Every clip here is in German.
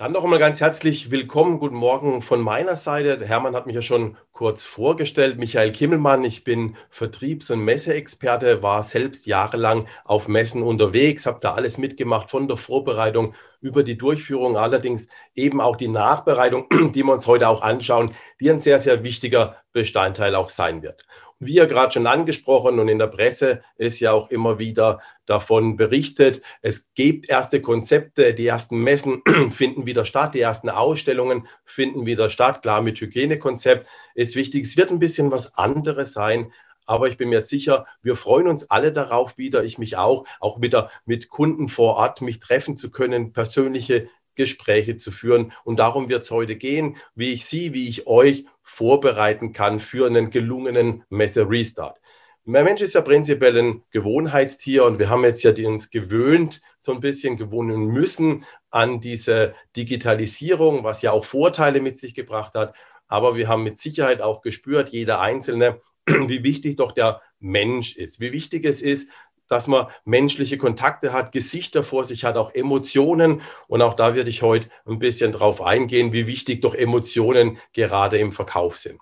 Dann noch einmal ganz herzlich willkommen. Guten Morgen von meiner Seite. Der Hermann hat mich ja schon kurz vorgestellt. Michael Kimmelmann, ich bin Vertriebs- und Messeexperte, war selbst jahrelang auf Messen unterwegs, habe da alles mitgemacht, von der Vorbereitung über die Durchführung, allerdings eben auch die Nachbereitung, die wir uns heute auch anschauen, die ein sehr, sehr wichtiger Bestandteil auch sein wird wie ja gerade schon angesprochen und in der Presse ist ja auch immer wieder davon berichtet, es gibt erste Konzepte, die ersten Messen finden wieder statt, die ersten Ausstellungen finden wieder statt. Klar, mit Hygienekonzept ist wichtig. Es wird ein bisschen was anderes sein, aber ich bin mir sicher, wir freuen uns alle darauf wieder, ich mich auch, auch wieder mit Kunden vor Ort mich treffen zu können, persönliche Gespräche zu führen. Und darum wird es heute gehen, wie ich Sie, wie ich euch vorbereiten kann für einen gelungenen Messe-Restart. Der Mensch ist ja prinzipiell ein Gewohnheitstier und wir haben jetzt ja uns gewöhnt, so ein bisschen gewohnen müssen an diese Digitalisierung, was ja auch Vorteile mit sich gebracht hat. Aber wir haben mit Sicherheit auch gespürt, jeder Einzelne, wie wichtig doch der Mensch ist, wie wichtig es ist, dass man menschliche Kontakte hat, Gesichter vor sich hat, auch Emotionen. Und auch da werde ich heute ein bisschen drauf eingehen, wie wichtig doch Emotionen gerade im Verkauf sind.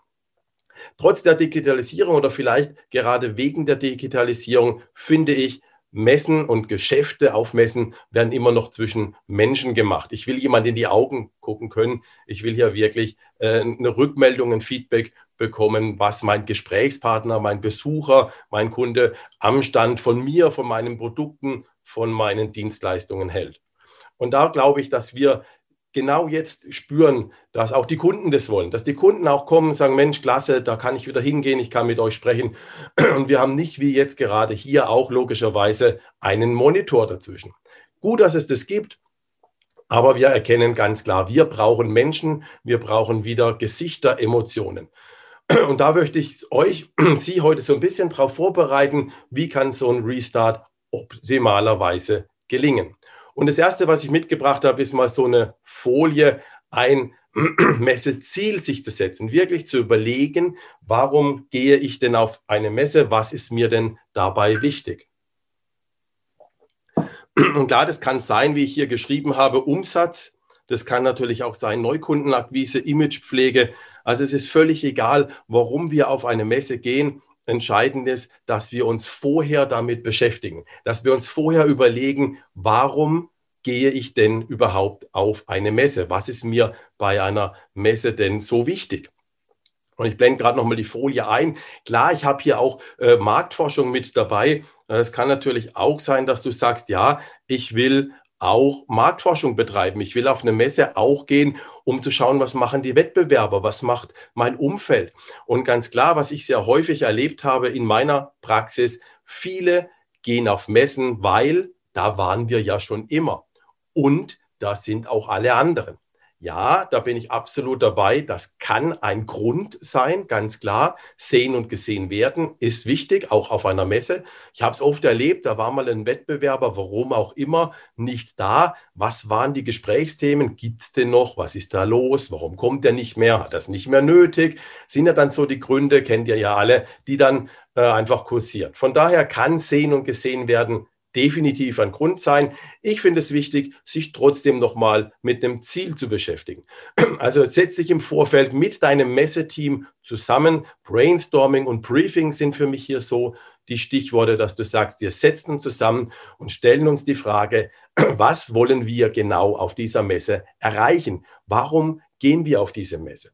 Trotz der Digitalisierung oder vielleicht gerade wegen der Digitalisierung finde ich, Messen und Geschäfte auf Messen werden immer noch zwischen Menschen gemacht. Ich will jemand in die Augen gucken können. Ich will hier wirklich äh, eine Rückmeldung, ein Feedback bekommen, was mein Gesprächspartner, mein Besucher, mein Kunde am Stand von mir, von meinen Produkten, von meinen Dienstleistungen hält. Und da glaube ich, dass wir genau jetzt spüren, dass auch die Kunden das wollen, dass die Kunden auch kommen und sagen, Mensch, klasse, da kann ich wieder hingehen, ich kann mit euch sprechen. Und wir haben nicht wie jetzt gerade hier auch logischerweise einen Monitor dazwischen. Gut, dass es das gibt, aber wir erkennen ganz klar, wir brauchen Menschen, wir brauchen wieder Gesichter, Emotionen. Und da möchte ich euch, Sie heute so ein bisschen darauf vorbereiten, wie kann so ein Restart optimalerweise gelingen. Und das Erste, was ich mitgebracht habe, ist mal so eine Folie, ein Messeziel sich zu setzen, wirklich zu überlegen, warum gehe ich denn auf eine Messe, was ist mir denn dabei wichtig. Und klar, das kann sein, wie ich hier geschrieben habe, Umsatz, das kann natürlich auch sein Neukundenakquise, Imagepflege. Also es ist völlig egal, warum wir auf eine Messe gehen. Entscheidend ist, dass wir uns vorher damit beschäftigen, dass wir uns vorher überlegen, warum gehe ich denn überhaupt auf eine Messe? Was ist mir bei einer Messe denn so wichtig? Und ich blende gerade nochmal die Folie ein. Klar, ich habe hier auch äh, Marktforschung mit dabei. Es kann natürlich auch sein, dass du sagst, ja, ich will auch Marktforschung betreiben. Ich will auf eine Messe auch gehen, um zu schauen, was machen die Wettbewerber, was macht mein Umfeld. Und ganz klar, was ich sehr häufig erlebt habe in meiner Praxis, viele gehen auf Messen, weil da waren wir ja schon immer. Und da sind auch alle anderen. Ja, da bin ich absolut dabei. Das kann ein Grund sein, ganz klar. Sehen und gesehen werden ist wichtig, auch auf einer Messe. Ich habe es oft erlebt, da war mal ein Wettbewerber, warum auch immer, nicht da. Was waren die Gesprächsthemen? Gibt es denn noch? Was ist da los? Warum kommt der nicht mehr? Hat das nicht mehr nötig? Sind ja dann so die Gründe, kennt ihr ja alle, die dann äh, einfach kursieren. Von daher kann sehen und gesehen werden definitiv ein Grund sein. Ich finde es wichtig, sich trotzdem nochmal mit einem Ziel zu beschäftigen. Also setz dich im Vorfeld mit deinem Messeteam zusammen. Brainstorming und Briefing sind für mich hier so die Stichworte, dass du sagst, wir setzen uns zusammen und stellen uns die Frage, was wollen wir genau auf dieser Messe erreichen? Warum gehen wir auf diese Messe?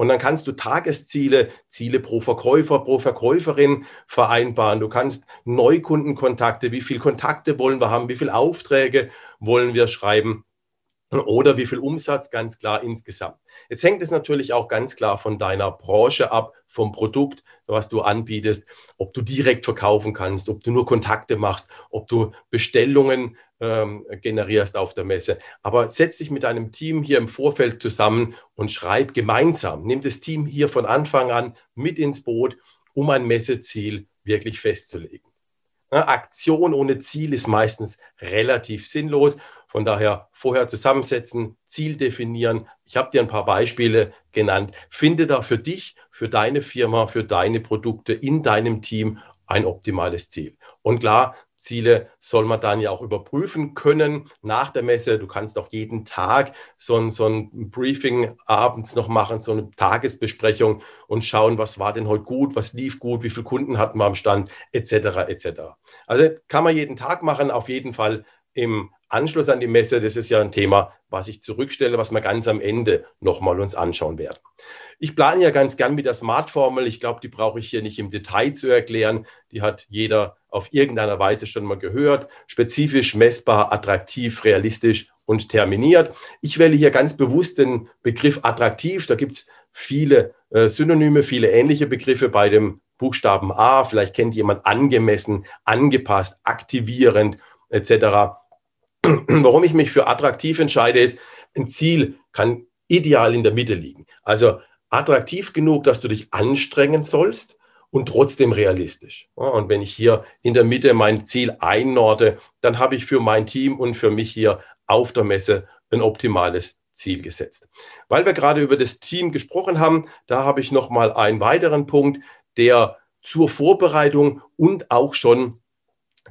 Und dann kannst du Tagesziele, Ziele pro Verkäufer, pro Verkäuferin vereinbaren. Du kannst Neukundenkontakte, wie viele Kontakte wollen wir haben, wie viele Aufträge wollen wir schreiben oder wie viel Umsatz ganz klar insgesamt. Jetzt hängt es natürlich auch ganz klar von deiner Branche ab, vom Produkt, was du anbietest, ob du direkt verkaufen kannst, ob du nur Kontakte machst, ob du Bestellungen ähm, generierst auf der Messe. Aber setz dich mit deinem Team hier im Vorfeld zusammen und schreib gemeinsam. Nimm das Team hier von Anfang an mit ins Boot, um ein Messeziel wirklich festzulegen. Aktion ohne Ziel ist meistens relativ sinnlos. Von daher vorher zusammensetzen, Ziel definieren. Ich habe dir ein paar Beispiele genannt. Finde da für dich, für deine Firma, für deine Produkte in deinem Team ein optimales Ziel. Und klar, Ziele soll man dann ja auch überprüfen können nach der Messe. Du kannst auch jeden Tag so ein, so ein Briefing abends noch machen, so eine Tagesbesprechung und schauen, was war denn heute gut, was lief gut, wie viele Kunden hatten wir am Stand, etc. etc. Also kann man jeden Tag machen, auf jeden Fall im Anschluss an die Messe, das ist ja ein Thema, was ich zurückstelle, was wir ganz am Ende nochmal uns anschauen werden. Ich plane ja ganz gern mit der Smart-Formel. Ich glaube, die brauche ich hier nicht im Detail zu erklären. Die hat jeder auf irgendeiner Weise schon mal gehört. Spezifisch, messbar, attraktiv, realistisch und terminiert. Ich wähle hier ganz bewusst den Begriff attraktiv. Da gibt es viele äh, Synonyme, viele ähnliche Begriffe bei dem Buchstaben A. Vielleicht kennt jemand angemessen, angepasst, aktivierend etc. Warum ich mich für attraktiv entscheide, ist, ein Ziel kann ideal in der Mitte liegen. Also attraktiv genug, dass du dich anstrengen sollst und trotzdem realistisch. Und wenn ich hier in der Mitte mein Ziel einnorde, dann habe ich für mein Team und für mich hier auf der Messe ein optimales Ziel gesetzt. Weil wir gerade über das Team gesprochen haben, da habe ich noch mal einen weiteren Punkt, der zur Vorbereitung und auch schon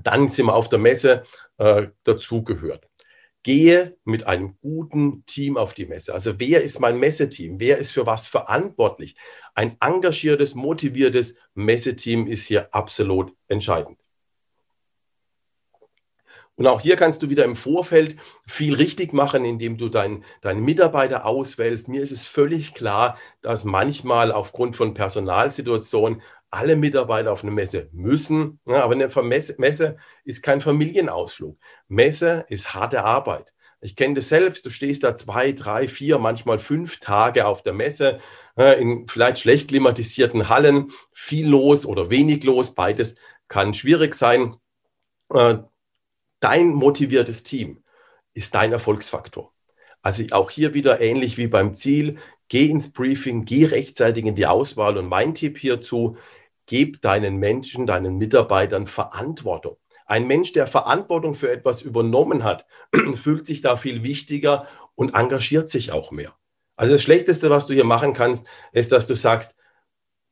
dann sind wir auf der Messe äh, dazugehört. Gehe mit einem guten Team auf die Messe. Also wer ist mein Messeteam? Wer ist für was verantwortlich? Ein engagiertes, motiviertes Messeteam ist hier absolut entscheidend. Und auch hier kannst du wieder im Vorfeld viel richtig machen, indem du deinen dein Mitarbeiter auswählst. Mir ist es völlig klar, dass manchmal aufgrund von Personalsituationen alle Mitarbeiter auf eine Messe müssen. Ja, aber eine Messe ist kein Familienausflug. Messe ist harte Arbeit. Ich kenne das selbst, du stehst da zwei, drei, vier, manchmal fünf Tage auf der Messe, in vielleicht schlecht klimatisierten Hallen, viel los oder wenig los, beides kann schwierig sein. Äh, dein motiviertes Team ist dein Erfolgsfaktor. Also auch hier wieder ähnlich wie beim Ziel, geh ins Briefing, geh rechtzeitig in die Auswahl und mein Tipp hierzu, Gib deinen Menschen, deinen Mitarbeitern Verantwortung. Ein Mensch, der Verantwortung für etwas übernommen hat, fühlt sich da viel wichtiger und engagiert sich auch mehr. Also das Schlechteste, was du hier machen kannst, ist, dass du sagst,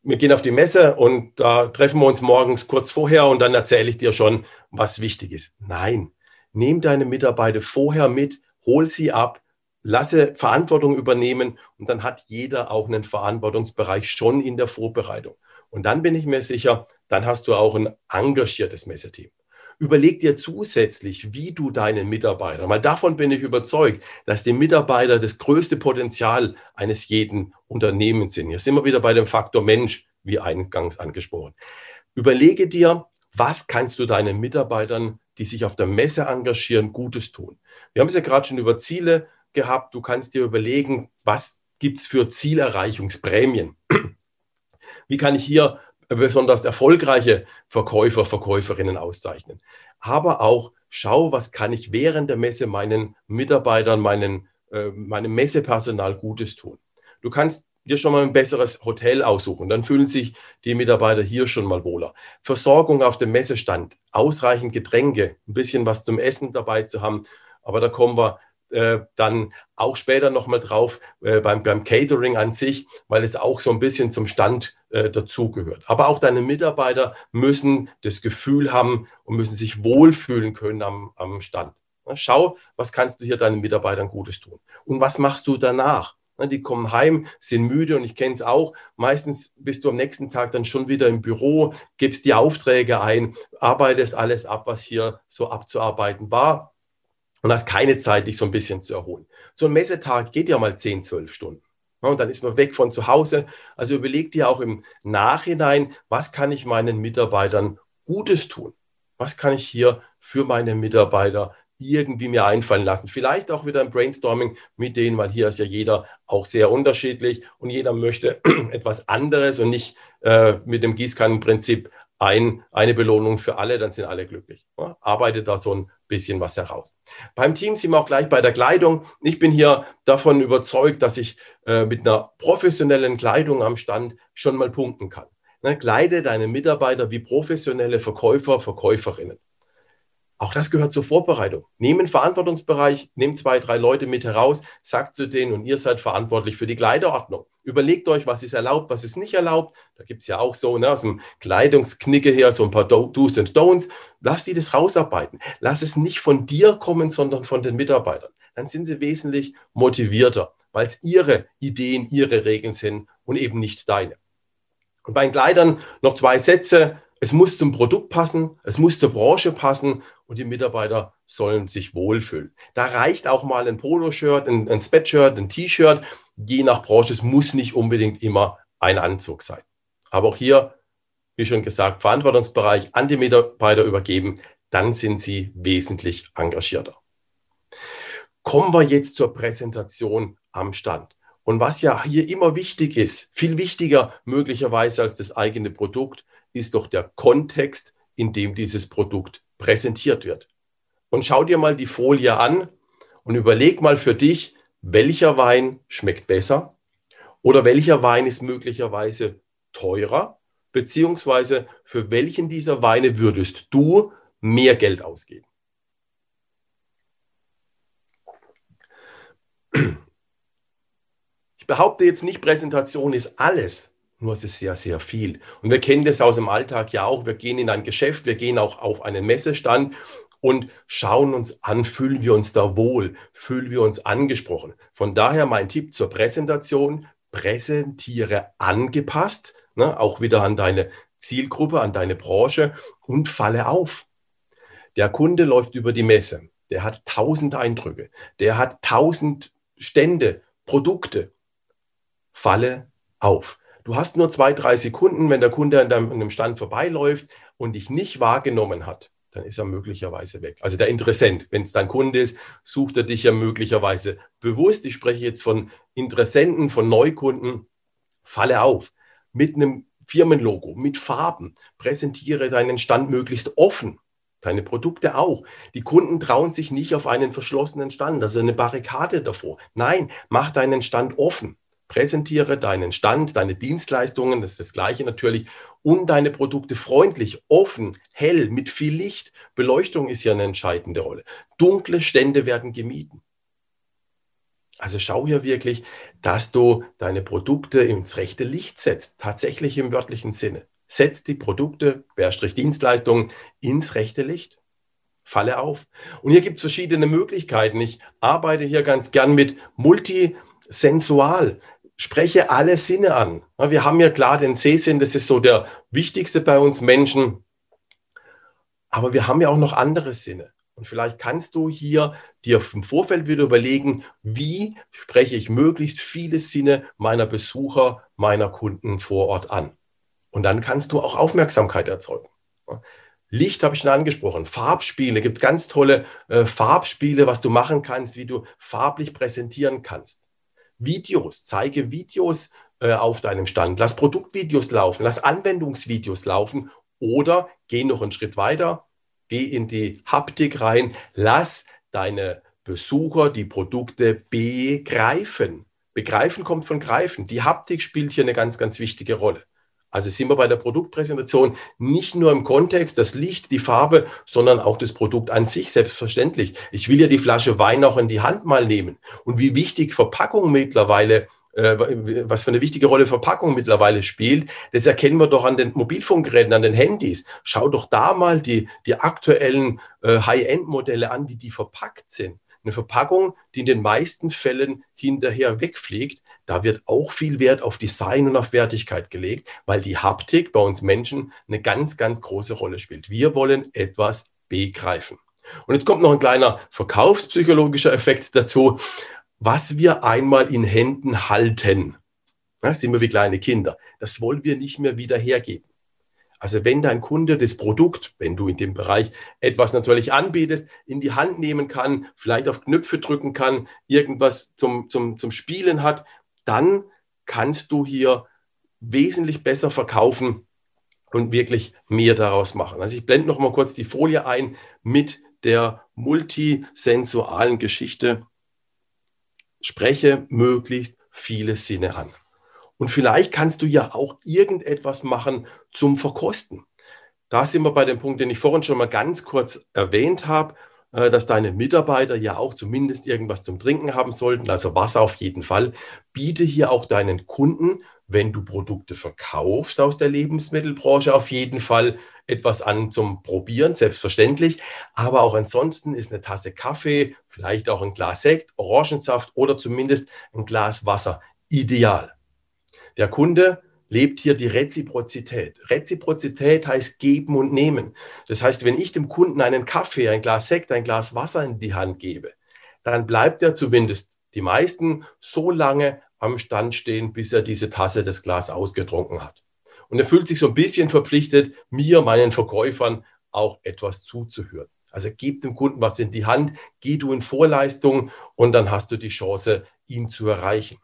wir gehen auf die Messe und da treffen wir uns morgens kurz vorher und dann erzähle ich dir schon, was wichtig ist. Nein, nimm deine Mitarbeiter vorher mit, hol sie ab, lasse Verantwortung übernehmen und dann hat jeder auch einen Verantwortungsbereich schon in der Vorbereitung. Und dann bin ich mir sicher, dann hast du auch ein engagiertes Messeteam. Überleg dir zusätzlich, wie du deinen Mitarbeitern, weil davon bin ich überzeugt, dass die Mitarbeiter das größte Potenzial eines jeden Unternehmens sind. Hier sind wir wieder bei dem Faktor Mensch, wie eingangs angesprochen. Überlege dir, was kannst du deinen Mitarbeitern, die sich auf der Messe engagieren, Gutes tun. Wir haben es ja gerade schon über Ziele gehabt. Du kannst dir überlegen, was gibt es für Zielerreichungsprämien. Wie kann ich hier besonders erfolgreiche Verkäufer, Verkäuferinnen auszeichnen? Aber auch schau, was kann ich während der Messe meinen Mitarbeitern, meinen, äh, meinem Messepersonal Gutes tun. Du kannst dir schon mal ein besseres Hotel aussuchen. Dann fühlen sich die Mitarbeiter hier schon mal wohler. Versorgung auf dem Messestand, ausreichend Getränke, ein bisschen was zum Essen dabei zu haben. Aber da kommen wir äh, dann auch später nochmal drauf äh, beim, beim Catering an sich, weil es auch so ein bisschen zum Stand äh, dazugehört. Aber auch deine Mitarbeiter müssen das Gefühl haben und müssen sich wohlfühlen können am, am Stand. Schau, was kannst du hier deinen Mitarbeitern Gutes tun? Und was machst du danach? Na, die kommen heim, sind müde und ich kenne es auch. Meistens bist du am nächsten Tag dann schon wieder im Büro, gibst die Aufträge ein, arbeitest alles ab, was hier so abzuarbeiten war und hast keine Zeit, dich so ein bisschen zu erholen. So ein Messetag geht ja mal 10, 12 Stunden. und dann ist man weg von zu Hause. Also überleg dir auch im Nachhinein, was kann ich meinen Mitarbeitern Gutes tun? Was kann ich hier für meine Mitarbeiter irgendwie mir einfallen lassen? Vielleicht auch wieder ein Brainstorming mit denen, weil hier ist ja jeder auch sehr unterschiedlich und jeder möchte etwas anderes und nicht äh, mit dem Gießkannenprinzip ein, eine Belohnung für alle, dann sind alle glücklich. Ja, arbeite da so ein bisschen was heraus. Beim Team sind wir auch gleich bei der Kleidung. Ich bin hier davon überzeugt, dass ich äh, mit einer professionellen Kleidung am Stand schon mal punkten kann. Ne, kleide deine Mitarbeiter wie professionelle Verkäufer, Verkäuferinnen. Auch das gehört zur Vorbereitung. Nehmt einen Verantwortungsbereich, nehmt zwei, drei Leute mit heraus, sagt zu denen und ihr seid verantwortlich für die Kleiderordnung. Überlegt euch, was ist erlaubt, was ist nicht erlaubt. Da gibt es ja auch so ne, aus dem Kleidungsknicke her so ein paar Do's und Don'ts. Lass die das rausarbeiten. Lass es nicht von dir kommen, sondern von den Mitarbeitern. Dann sind sie wesentlich motivierter, weil es ihre Ideen, ihre Regeln sind und eben nicht deine. Und bei den Kleidern noch zwei Sätze. Es muss zum Produkt passen, es muss zur Branche passen und die Mitarbeiter sollen sich wohlfühlen. Da reicht auch mal ein Poloshirt, ein, ein Sweatshirt, ein T-Shirt. Je nach Branche, es muss nicht unbedingt immer ein Anzug sein. Aber auch hier, wie schon gesagt, Verantwortungsbereich an die Mitarbeiter übergeben, dann sind sie wesentlich engagierter. Kommen wir jetzt zur Präsentation am Stand. Und was ja hier immer wichtig ist, viel wichtiger möglicherweise als das eigene Produkt, ist doch der Kontext, in dem dieses Produkt präsentiert wird. Und schau dir mal die Folie an und überleg mal für dich, welcher Wein schmeckt besser oder welcher Wein ist möglicherweise teurer, beziehungsweise für welchen dieser Weine würdest du mehr Geld ausgeben. Ich behaupte jetzt nicht, Präsentation ist alles. Nur es ist sehr, sehr viel. Und wir kennen das aus dem Alltag ja auch. Wir gehen in ein Geschäft, wir gehen auch auf einen Messestand und schauen uns an, fühlen wir uns da wohl, fühlen wir uns angesprochen. Von daher mein Tipp zur Präsentation, präsentiere angepasst, ne, auch wieder an deine Zielgruppe, an deine Branche und falle auf. Der Kunde läuft über die Messe, der hat tausend Eindrücke, der hat tausend Stände, Produkte. Falle auf. Du hast nur zwei, drei Sekunden, wenn der Kunde an deinem Stand vorbeiläuft und dich nicht wahrgenommen hat, dann ist er möglicherweise weg. Also der Interessent, wenn es dein Kunde ist, sucht er dich ja möglicherweise bewusst. Ich spreche jetzt von Interessenten, von Neukunden. Falle auf mit einem Firmenlogo, mit Farben. Präsentiere deinen Stand möglichst offen. Deine Produkte auch. Die Kunden trauen sich nicht auf einen verschlossenen Stand, also eine Barrikade davor. Nein, mach deinen Stand offen. Präsentiere deinen Stand, deine Dienstleistungen, das ist das gleiche natürlich, und deine Produkte freundlich, offen, hell, mit viel Licht. Beleuchtung ist ja eine entscheidende Rolle. Dunkle Stände werden gemieden. Also schau hier wirklich, dass du deine Produkte ins rechte Licht setzt, tatsächlich im wörtlichen Sinne. Setz die Produkte, Dienstleistungen, ins rechte Licht. Falle auf. Und hier gibt es verschiedene Möglichkeiten. Ich arbeite hier ganz gern mit multisensual spreche alle Sinne an. Wir haben ja klar den Sehsinn, das ist so der wichtigste bei uns Menschen. Aber wir haben ja auch noch andere Sinne. Und vielleicht kannst du hier dir im Vorfeld wieder überlegen, wie spreche ich möglichst viele Sinne meiner Besucher, meiner Kunden vor Ort an. Und dann kannst du auch Aufmerksamkeit erzeugen. Licht habe ich schon angesprochen. Farbspiele, gibt ganz tolle äh, Farbspiele, was du machen kannst, wie du farblich präsentieren kannst. Videos, zeige Videos äh, auf deinem Stand, lass Produktvideos laufen, lass Anwendungsvideos laufen oder geh noch einen Schritt weiter, geh in die Haptik rein, lass deine Besucher die Produkte begreifen. Begreifen kommt von greifen. Die Haptik spielt hier eine ganz, ganz wichtige Rolle. Also sind wir bei der Produktpräsentation nicht nur im Kontext, das Licht, die Farbe, sondern auch das Produkt an sich, selbstverständlich. Ich will ja die Flasche Wein auch in die Hand mal nehmen. Und wie wichtig Verpackung mittlerweile äh, was für eine wichtige Rolle Verpackung mittlerweile spielt, das erkennen wir doch an den Mobilfunkgeräten, an den Handys. Schau doch da mal die, die aktuellen äh, High-End-Modelle an, wie die verpackt sind. Eine Verpackung, die in den meisten Fällen hinterher wegfliegt, da wird auch viel Wert auf Design und auf Wertigkeit gelegt, weil die Haptik bei uns Menschen eine ganz, ganz große Rolle spielt. Wir wollen etwas begreifen. Und jetzt kommt noch ein kleiner verkaufspsychologischer Effekt dazu. was wir einmal in Händen halten, ja, sind wir wie kleine Kinder, das wollen wir nicht mehr wieder hergeben. Also wenn dein Kunde das Produkt, wenn du in dem Bereich etwas natürlich anbietest, in die Hand nehmen kann, vielleicht auf Knöpfe drücken kann, irgendwas zum, zum, zum Spielen hat, dann kannst du hier wesentlich besser verkaufen und wirklich mehr daraus machen. Also ich blende noch mal kurz die Folie ein mit der multisensualen Geschichte. Spreche möglichst viele Sinne an. Und vielleicht kannst du ja auch irgendetwas machen zum Verkosten. Da sind wir bei dem Punkt, den ich vorhin schon mal ganz kurz erwähnt habe, äh, dass deine Mitarbeiter ja auch zumindest irgendwas zum Trinken haben sollten, also Wasser auf jeden Fall. Biete hier auch deinen Kunden, wenn du Produkte verkaufst aus der Lebensmittelbranche, auf jeden Fall etwas an zum Probieren, selbstverständlich. Aber auch ansonsten ist eine Tasse Kaffee, vielleicht auch ein Glas Sekt, Orangensaft oder zumindest ein Glas Wasser ideal. Der Kunde lebt hier die Reziprozität. Reziprozität heißt geben und nehmen. Das heißt, wenn ich dem Kunden einen Kaffee, ein Glas Sekt, ein Glas Wasser in die Hand gebe, dann bleibt er zumindest die meisten so lange am Stand stehen, bis er diese Tasse, das Glas ausgetrunken hat. Und er fühlt sich so ein bisschen verpflichtet, mir, meinen Verkäufern, auch etwas zuzuhören. Also gib dem Kunden was in die Hand, geh du in Vorleistung und dann hast du die Chance, ihn zu erreichen.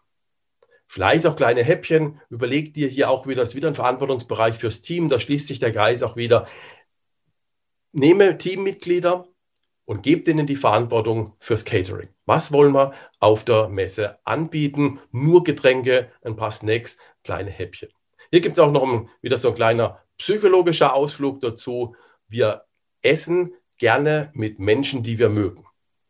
Vielleicht auch kleine Häppchen. Überleg dir hier auch wieder, das ist wieder ein Verantwortungsbereich fürs Team. Da schließt sich der Kreis auch wieder. Nehme Teammitglieder und gebe denen die Verantwortung fürs Catering. Was wollen wir auf der Messe anbieten? Nur Getränke, ein paar Snacks, kleine Häppchen. Hier gibt es auch noch ein, wieder so ein kleiner psychologischer Ausflug dazu. Wir essen gerne mit Menschen, die wir mögen.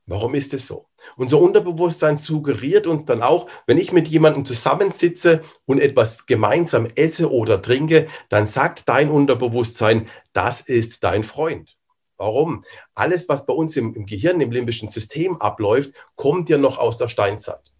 Warum ist es so? Unser Unterbewusstsein suggeriert uns dann auch, wenn ich mit jemandem zusammensitze und etwas gemeinsam esse oder trinke, dann sagt dein Unterbewusstsein, das ist dein Freund. Warum? Alles, was bei uns im, im Gehirn, im limbischen System abläuft, kommt ja noch aus der Steinzeit.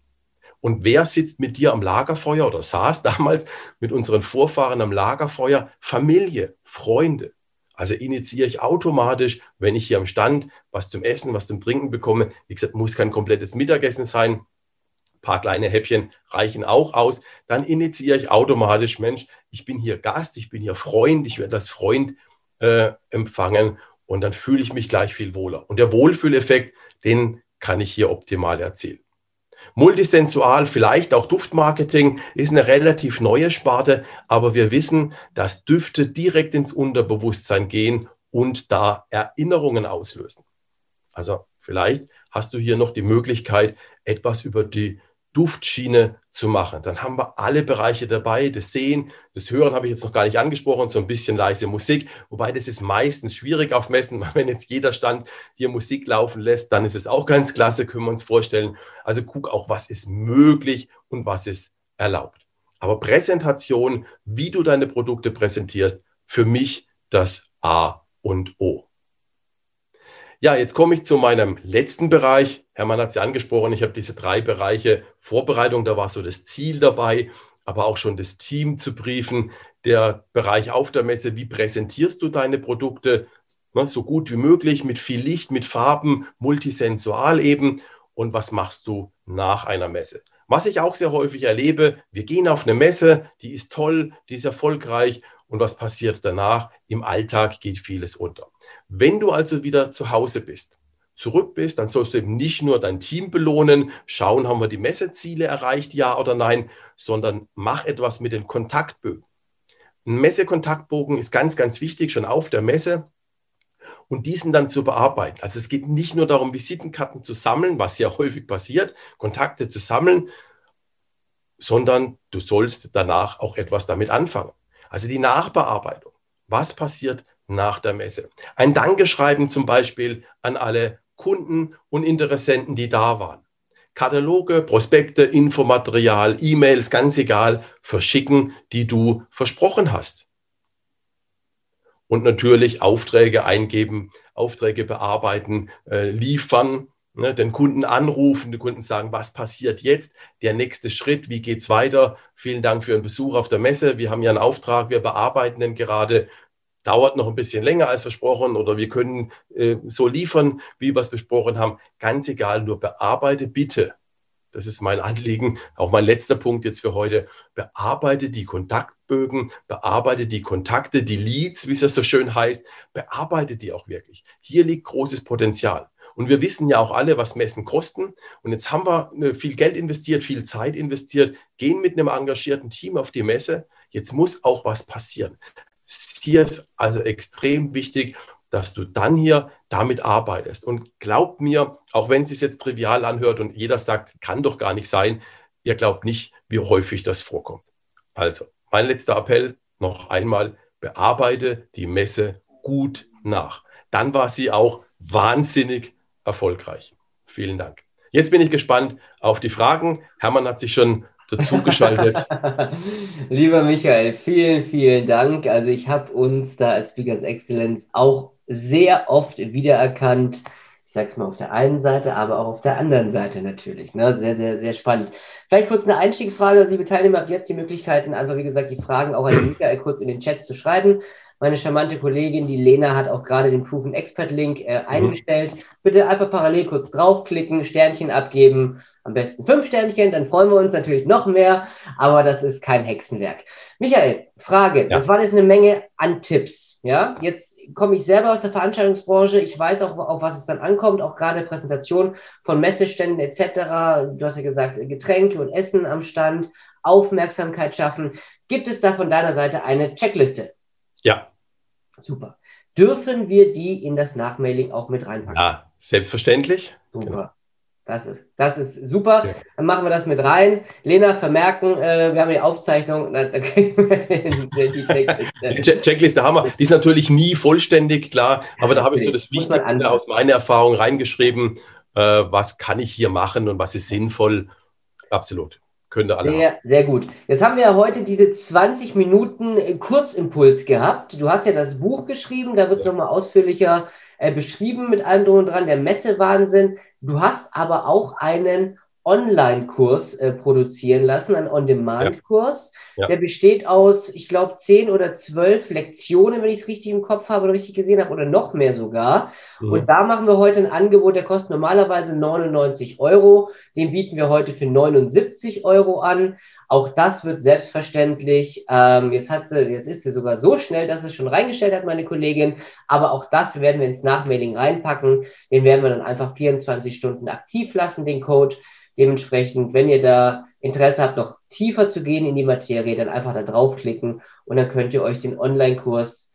Und wer sitzt mit dir am Lagerfeuer oder saß damals mit unseren Vorfahren am Lagerfeuer? Familie, Freunde. Also initiiere ich automatisch, wenn ich hier am Stand was zum Essen, was zum Trinken bekomme. Wie gesagt, muss kein komplettes Mittagessen sein. Ein paar kleine Häppchen reichen auch aus. Dann initiiere ich automatisch, Mensch, ich bin hier Gast, ich bin hier Freund, ich werde als Freund äh, empfangen und dann fühle ich mich gleich viel wohler. Und der Wohlfühleffekt, den kann ich hier optimal erzielen. Multisensual, vielleicht auch Duftmarketing, ist eine relativ neue Sparte, aber wir wissen, dass Düfte direkt ins Unterbewusstsein gehen und da Erinnerungen auslösen. Also vielleicht hast du hier noch die Möglichkeit, etwas über die Duftschiene zu machen. Dann haben wir alle Bereiche dabei. Das Sehen, das Hören habe ich jetzt noch gar nicht angesprochen, so ein bisschen leise Musik. Wobei das ist meistens schwierig auf Messen. Wenn jetzt jeder Stand hier Musik laufen lässt, dann ist es auch ganz klasse, können wir uns vorstellen. Also guck auch, was ist möglich und was ist erlaubt. Aber Präsentation, wie du deine Produkte präsentierst, für mich das A und O. Ja, jetzt komme ich zu meinem letzten Bereich. Hermann hat es ja angesprochen, ich habe diese drei Bereiche Vorbereitung, da war so das Ziel dabei, aber auch schon das Team zu briefen. Der Bereich auf der Messe, wie präsentierst du deine Produkte? Ne, so gut wie möglich, mit viel Licht, mit Farben, multisensual eben. Und was machst du nach einer Messe? Was ich auch sehr häufig erlebe, wir gehen auf eine Messe, die ist toll, die ist erfolgreich. Und was passiert danach? Im Alltag geht vieles unter. Wenn du also wieder zu Hause bist, zurück bist, dann sollst du eben nicht nur dein Team belohnen, schauen, haben wir die Messeziele erreicht, ja oder nein, sondern mach etwas mit den Kontaktbögen. Ein Messekontaktbogen ist ganz, ganz wichtig, schon auf der Messe und diesen dann zu bearbeiten. Also es geht nicht nur darum, Visitenkarten zu sammeln, was ja häufig passiert, Kontakte zu sammeln, sondern du sollst danach auch etwas damit anfangen. Also die Nachbearbeitung. Was passiert nach der Messe. Ein Dankeschreiben zum Beispiel an alle Kunden und Interessenten, die da waren. Kataloge, Prospekte, Infomaterial, E-Mails, ganz egal, verschicken, die du versprochen hast. Und natürlich Aufträge eingeben, Aufträge bearbeiten, äh, liefern, ne, den Kunden anrufen, den Kunden sagen, was passiert jetzt, der nächste Schritt, wie geht es weiter. Vielen Dank für Ihren Besuch auf der Messe. Wir haben ja einen Auftrag, wir bearbeiten den gerade dauert noch ein bisschen länger als versprochen oder wir können äh, so liefern, wie wir es besprochen haben. Ganz egal, nur bearbeite bitte das ist mein Anliegen, auch mein letzter Punkt jetzt für heute, bearbeite die Kontaktbögen, bearbeite die Kontakte, die Leads, wie es ja so schön heißt, bearbeite die auch wirklich. Hier liegt großes Potenzial. Und wir wissen ja auch alle, was Messen kosten. Und jetzt haben wir äh, viel Geld investiert, viel Zeit investiert, gehen mit einem engagierten Team auf die Messe. Jetzt muss auch was passieren. Hier ist also extrem wichtig, dass du dann hier damit arbeitest. Und glaubt mir, auch wenn es sich jetzt trivial anhört und jeder sagt, kann doch gar nicht sein, ihr glaubt nicht, wie häufig das vorkommt. Also, mein letzter Appell noch einmal, bearbeite die Messe gut nach. Dann war sie auch wahnsinnig erfolgreich. Vielen Dank. Jetzt bin ich gespannt auf die Fragen. Hermann hat sich schon dazugeschaltet. Lieber Michael, vielen, vielen Dank. Also ich habe uns da als Speakers Excellence auch sehr oft wiedererkannt. Ich sage es mal auf der einen Seite, aber auch auf der anderen Seite natürlich. Ne? Sehr, sehr, sehr spannend. Vielleicht kurz eine Einstiegsfrage. Liebe Teilnehmer, habt jetzt die Möglichkeiten, einfach wie gesagt die Fragen auch an Michael kurz in den Chat zu schreiben. Meine charmante Kollegin, die Lena, hat auch gerade den Proven Expert Link äh, mhm. eingestellt. Bitte einfach parallel kurz draufklicken, Sternchen abgeben, am besten fünf Sternchen, dann freuen wir uns natürlich noch mehr, aber das ist kein Hexenwerk. Michael, Frage, ja. das waren jetzt eine Menge an Tipps. Ja, jetzt komme ich selber aus der Veranstaltungsbranche. Ich weiß auch, auf was es dann ankommt, auch gerade Präsentation von Messeständen etc. Du hast ja gesagt, Getränke und Essen am Stand, Aufmerksamkeit schaffen. Gibt es da von deiner Seite eine Checkliste? Ja. Super. Dürfen wir die in das Nachmailing auch mit reinpacken? Ja, selbstverständlich. Super. Genau. Das ist, das ist super. Ja. Dann machen wir das mit rein. Lena, vermerken, äh, wir haben die Aufzeichnung. Na, da kriegen wir die Checkliste. Checkliste haben wir. Die ist natürlich nie vollständig, klar. Aber da habe ich so das Wichtigste aus meiner Erfahrung reingeschrieben. Äh, was kann ich hier machen und was ist sinnvoll? Absolut. Könnte alle sehr, haben. sehr gut. Jetzt haben wir ja heute diese 20 Minuten äh, Kurzimpuls gehabt. Du hast ja das Buch geschrieben, da wird es ja. nochmal ausführlicher äh, beschrieben mit allem drum und dran, der Messewahnsinn. Du hast aber auch einen Online-Kurs äh, produzieren lassen, einen On-Demand-Kurs. Ja. Ja. Der besteht aus, ich glaube, zehn oder zwölf Lektionen, wenn ich es richtig im Kopf habe oder richtig gesehen habe, oder noch mehr sogar. Mhm. Und da machen wir heute ein Angebot, der kostet normalerweise 99 Euro. Den bieten wir heute für 79 Euro an. Auch das wird selbstverständlich, ähm, jetzt, hat sie, jetzt ist sie sogar so schnell, dass es schon reingestellt hat, meine Kollegin. Aber auch das werden wir ins Nachmailing reinpacken. Den werden wir dann einfach 24 Stunden aktiv lassen, den Code. Dementsprechend, wenn ihr da Interesse habt, noch tiefer zu gehen in die Materie, dann einfach da draufklicken und dann könnt ihr euch den Online-Kurs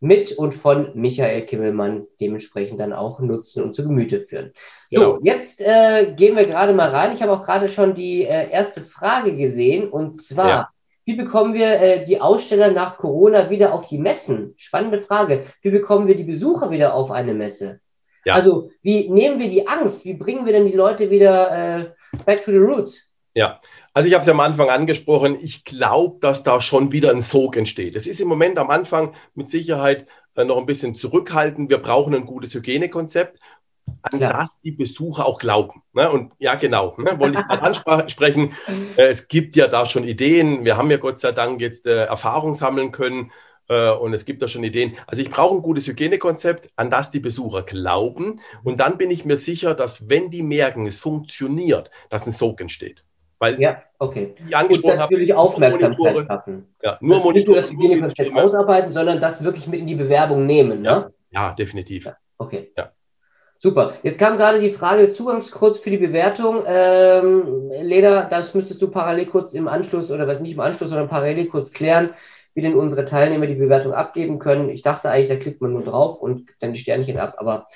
mit und von Michael Kimmelmann dementsprechend dann auch nutzen und zu Gemüte führen. So, genau. jetzt äh, gehen wir gerade mal rein. Ich habe auch gerade schon die äh, erste Frage gesehen und zwar, ja. wie bekommen wir äh, die Aussteller nach Corona wieder auf die Messen? Spannende Frage. Wie bekommen wir die Besucher wieder auf eine Messe? Ja. Also, wie nehmen wir die Angst? Wie bringen wir denn die Leute wieder äh, back to the roots? Ja, also ich habe es ja am Anfang angesprochen, ich glaube, dass da schon wieder ein Sog entsteht. Es ist im Moment am Anfang mit Sicherheit äh, noch ein bisschen zurückhaltend. Wir brauchen ein gutes Hygienekonzept, an ja. das die Besucher auch glauben. Ne? Und ja, genau, ne? wollte ich mal ansprechen. Äh, es gibt ja da schon Ideen. Wir haben ja Gott sei Dank jetzt äh, Erfahrung sammeln können äh, und es gibt da schon Ideen. Also ich brauche ein gutes Hygienekonzept, an das die Besucher glauben. Und dann bin ich mir sicher, dass wenn die merken, es funktioniert, dass ein Sog entsteht. Weil ja, okay. Die angesprochen und natürlich habe, Aufmerksamkeit schaffen. Ja, nur Monitore. Nicht nur das Hygienekonzept ausarbeiten, sondern das wirklich mit in die Bewerbung nehmen. Ne? Ja, ja definitiv. Ja, okay. Ja. Super. Jetzt kam gerade die Frage des Zugangscodes für die Bewertung. Ähm, Leda, das müsstest du parallel kurz im Anschluss oder was nicht im Anschluss, sondern parallel kurz klären, wie denn unsere Teilnehmer die Bewertung abgeben können. Ich dachte eigentlich, da klickt man nur drauf und dann die Sternchen ab, aber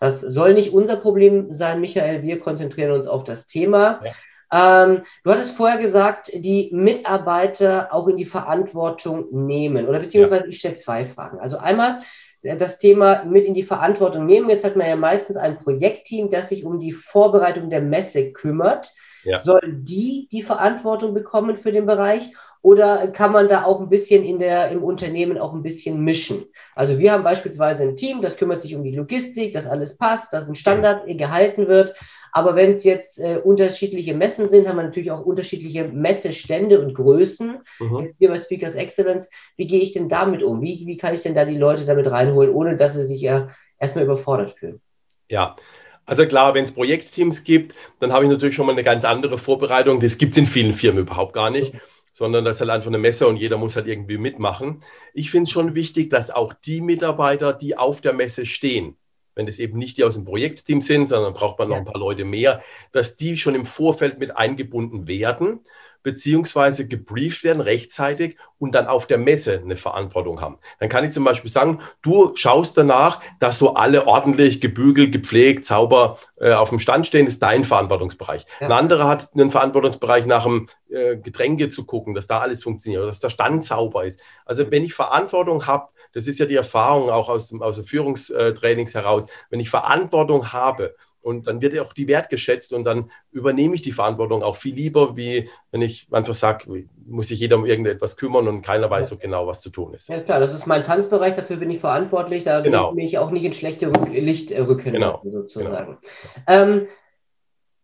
das soll nicht unser Problem sein, Michael. Wir konzentrieren uns auf das Thema. Ja. Ähm, du hattest vorher gesagt, die Mitarbeiter auch in die Verantwortung nehmen. Oder beziehungsweise ja. ich stelle zwei Fragen. Also einmal äh, das Thema mit in die Verantwortung nehmen. Jetzt hat man ja meistens ein Projektteam, das sich um die Vorbereitung der Messe kümmert. Ja. Soll die die Verantwortung bekommen für den Bereich? Oder kann man da auch ein bisschen in der, im Unternehmen auch ein bisschen mischen? Also wir haben beispielsweise ein Team, das kümmert sich um die Logistik, dass alles passt, dass ein Standard gehalten wird. Aber wenn es jetzt äh, unterschiedliche Messen sind, haben wir natürlich auch unterschiedliche Messestände und Größen. Mhm. Hier bei Speakers Excellence, wie gehe ich denn damit um? Wie, wie kann ich denn da die Leute damit reinholen, ohne dass sie sich ja erstmal überfordert fühlen? Ja, Also klar, wenn es Projektteams gibt, dann habe ich natürlich schon mal eine ganz andere Vorbereitung. Das gibt es in vielen Firmen überhaupt gar nicht, sondern das ist halt einfach eine Messe und jeder muss halt irgendwie mitmachen. Ich finde es schon wichtig, dass auch die Mitarbeiter, die auf der Messe stehen, wenn das eben nicht die aus dem Projektteam sind, sondern braucht man noch ein paar Leute mehr, dass die schon im Vorfeld mit eingebunden werden beziehungsweise gebrieft werden rechtzeitig und dann auf der Messe eine Verantwortung haben. Dann kann ich zum Beispiel sagen, du schaust danach, dass so alle ordentlich gebügelt, gepflegt, sauber äh, auf dem Stand stehen, ist dein Verantwortungsbereich. Ja. Ein anderer hat einen Verantwortungsbereich nach dem äh, Getränke zu gucken, dass da alles funktioniert, dass der Stand sauber ist. Also wenn ich Verantwortung habe, das ist ja die Erfahrung auch aus, aus den Führungstrainings heraus, wenn ich Verantwortung habe, und dann wird ja auch die wertgeschätzt und dann übernehme ich die Verantwortung auch viel lieber, wie wenn ich einfach sage, muss sich jeder um irgendetwas kümmern und keiner weiß so genau, was zu tun ist. Ja klar, das ist mein Tanzbereich, dafür bin ich verantwortlich, da genau. will ich mich auch nicht ins schlechte Licht rücken, genau. sozusagen. Genau. Ähm,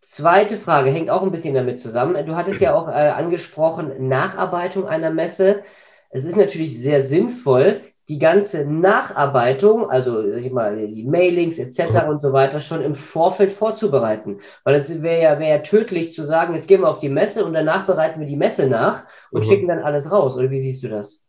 zweite Frage, hängt auch ein bisschen damit zusammen. Du hattest ja auch äh, angesprochen, Nacharbeitung einer Messe. Es ist natürlich sehr sinnvoll, die ganze Nacharbeitung, also ich mal, die Mailings etc. und so weiter, schon im Vorfeld vorzubereiten. Weil es wäre ja, wär ja tödlich zu sagen, jetzt gehen wir auf die Messe und danach bereiten wir die Messe nach und mhm. schicken dann alles raus. Oder wie siehst du das?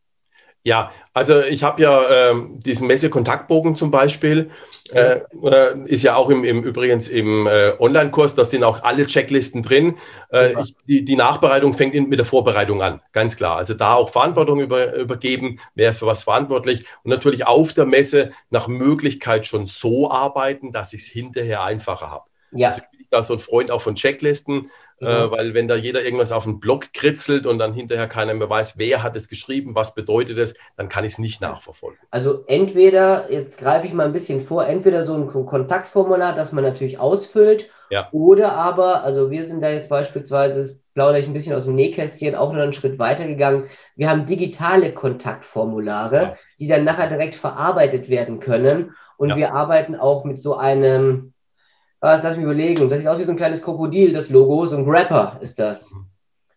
Ja, also ich habe ja äh, diesen Messe-Kontaktbogen zum Beispiel, äh, äh, ist ja auch im, im übrigens im äh, Online-Kurs, da sind auch alle Checklisten drin. Äh, ich, die, die, Nachbereitung fängt in, mit der Vorbereitung an, ganz klar. Also da auch Verantwortung über, übergeben, wer ist für was verantwortlich und natürlich auf der Messe nach Möglichkeit schon so arbeiten, dass ich es hinterher einfacher habe. Ja. Also da so ein Freund auch von Checklisten. Mhm. Äh, weil wenn da jeder irgendwas auf den Blog kritzelt und dann hinterher keiner mehr weiß, wer hat es geschrieben, was bedeutet es, dann kann ich es nicht nachverfolgen. Also entweder, jetzt greife ich mal ein bisschen vor, entweder so ein Kontaktformular, das man natürlich ausfüllt, ja. oder aber, also wir sind da jetzt beispielsweise, plaudere ich ein bisschen aus dem Nähkästchen, auch noch einen Schritt weiter gegangen. Wir haben digitale Kontaktformulare, ja. die dann nachher direkt verarbeitet werden können. Und ja. wir arbeiten auch mit so einem, was, lass mich überlegen. Das sieht aus wie so ein kleines Krokodil, das Logo. So ein Grapper ist das. Mhm.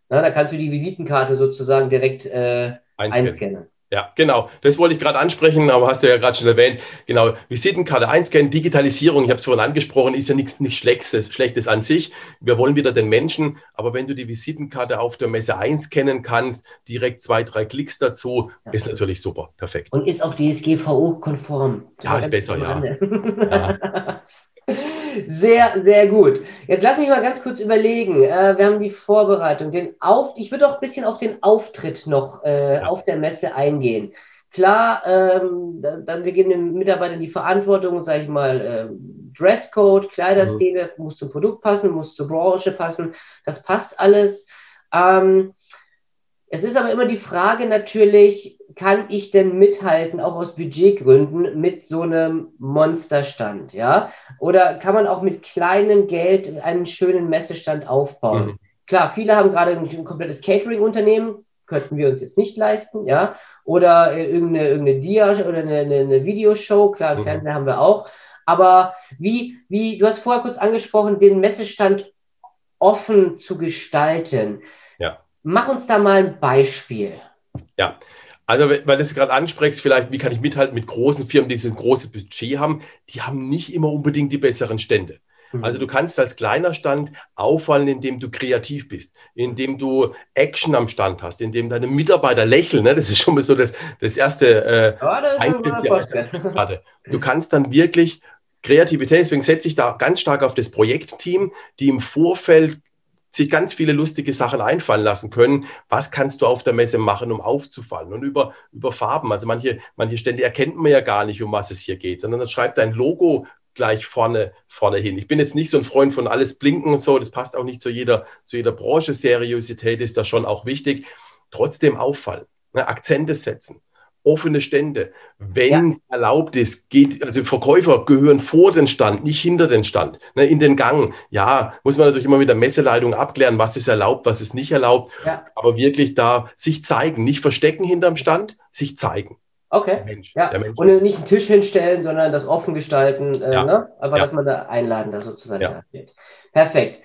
Na, da kannst du die Visitenkarte sozusagen direkt äh, einscannen. einscannen. Ja, genau. Das wollte ich gerade ansprechen, aber hast du ja gerade schon erwähnt. Genau, Visitenkarte einscannen, Digitalisierung, ich habe es vorhin angesprochen, ist ja nichts nicht Schlechtes, Schlechtes an sich. Wir wollen wieder den Menschen, aber wenn du die Visitenkarte auf der Messe einscannen kannst, direkt zwei, drei Klicks dazu, ja. ist natürlich super, perfekt. Und ist auch DSGVO-konform. Ja, ist besser, ja. ja. Sehr, sehr gut. Jetzt lass mich mal ganz kurz überlegen. Äh, wir haben die Vorbereitung, den Auf, ich würde auch ein bisschen auf den Auftritt noch äh, ja. auf der Messe eingehen. Klar, ähm, dann wir geben den Mitarbeitern die Verantwortung, sage ich mal, äh, Dresscode, Kleiderstile, mhm. muss zum Produkt passen, muss zur Branche passen. Das passt alles. Ähm, es ist aber immer die Frage natürlich, kann ich denn mithalten, auch aus Budgetgründen, mit so einem Monsterstand, ja? Oder kann man auch mit kleinem Geld einen schönen Messestand aufbauen? Mhm. Klar, viele haben gerade ein komplettes Catering-Unternehmen, könnten wir uns jetzt nicht leisten, ja? Oder irgendeine, irgendeine Dia oder eine, eine, eine Videoshow, klar, mhm. Fernseher haben wir auch. Aber wie, wie, du hast vorher kurz angesprochen, den Messestand offen zu gestalten. Mach uns da mal ein Beispiel. Ja, also weil du es gerade ansprichst, vielleicht, wie kann ich mithalten mit großen Firmen, die so ein großes Budget haben, die haben nicht immer unbedingt die besseren Stände. Mhm. Also du kannst als kleiner Stand auffallen, indem du kreativ bist, indem du Action am Stand hast, indem deine Mitarbeiter lächeln. Ne? Das ist schon mal so das, das erste äh, ja, das Du kannst dann wirklich Kreativität, deswegen setze ich da ganz stark auf das Projektteam, die im Vorfeld sich ganz viele lustige Sachen einfallen lassen können. Was kannst du auf der Messe machen, um aufzufallen? Und über, über Farben. Also manche, manche Stände erkennt man ja gar nicht, um was es hier geht, sondern dann schreibt ein Logo gleich vorne, vorne hin. Ich bin jetzt nicht so ein Freund von alles blinken und so. Das passt auch nicht zu jeder, zu jeder Branche. Seriosität ist da schon auch wichtig. Trotzdem auffallen, ne, Akzente setzen offene Stände. Wenn ja. erlaubt ist, geht, also Verkäufer gehören vor den Stand, nicht hinter den Stand, ne, in den Gang. Ja, muss man natürlich immer mit der Messeleitung abklären, was ist erlaubt, was ist nicht erlaubt. Ja. Aber wirklich da sich zeigen, nicht verstecken hinterm Stand, sich zeigen. Okay. Mensch, ja. Und nicht einen Tisch hinstellen, sondern das offen gestalten, äh, ja. ne? einfach, dass man da einladen, da sozusagen ja. Perfekt.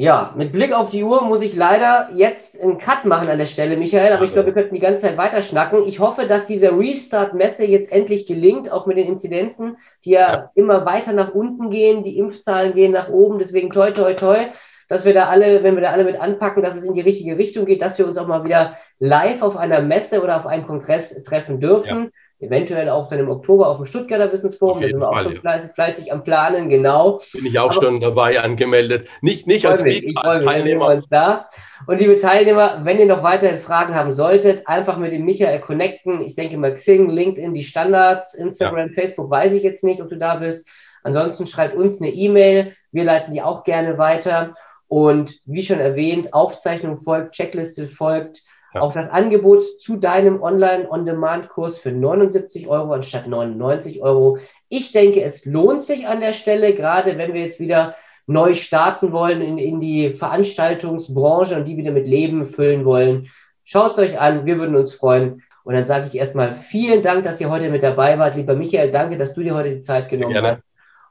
Ja, mit Blick auf die Uhr muss ich leider jetzt einen Cut machen an der Stelle, Michael, aber ich glaube, wir könnten die ganze Zeit weiter schnacken. Ich hoffe, dass diese Restart-Messe jetzt endlich gelingt, auch mit den Inzidenzen, die ja, ja, immer weiter nach unten gehen, die Impfzahlen gehen nach oben, deswegen toi, toi, toi, dass wir da alle, wenn wir da alle mit anpacken, dass es in die richtige Richtung geht, dass wir uns auch mal wieder live auf einer Messe oder auf einem Kongress treffen dürfen. Ja eventuell auch dann im Oktober auf dem Stuttgarter Wissensforum. Da sind wir auch schon fleißig, fleißig, am Planen, genau. Bin ich auch Aber schon dabei angemeldet. Nicht, nicht als, Speaker, als Teilnehmer. Uns da. Und liebe Teilnehmer, wenn ihr noch weitere Fragen haben solltet, einfach mit dem Michael connecten. Ich denke mal Xing, LinkedIn, die Standards, Instagram, ja. Facebook, weiß ich jetzt nicht, ob du da bist. Ansonsten schreibt uns eine E-Mail. Wir leiten die auch gerne weiter. Und wie schon erwähnt, Aufzeichnung folgt, Checkliste folgt. Ja. Auch das Angebot zu deinem Online-on-Demand-Kurs für 79 Euro anstatt 99 Euro. Ich denke, es lohnt sich an der Stelle, gerade wenn wir jetzt wieder neu starten wollen in, in die Veranstaltungsbranche und die wieder mit Leben füllen wollen. Schaut es euch an, wir würden uns freuen. Und dann sage ich erstmal vielen Dank, dass ihr heute mit dabei wart. Lieber Michael, danke, dass du dir heute die Zeit genommen Gerne. hast.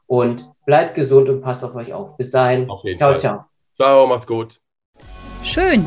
Und bleibt gesund und passt auf euch auf. Bis dahin. Auf jeden ciao, Fall. ciao. Ciao, macht's gut. Schön,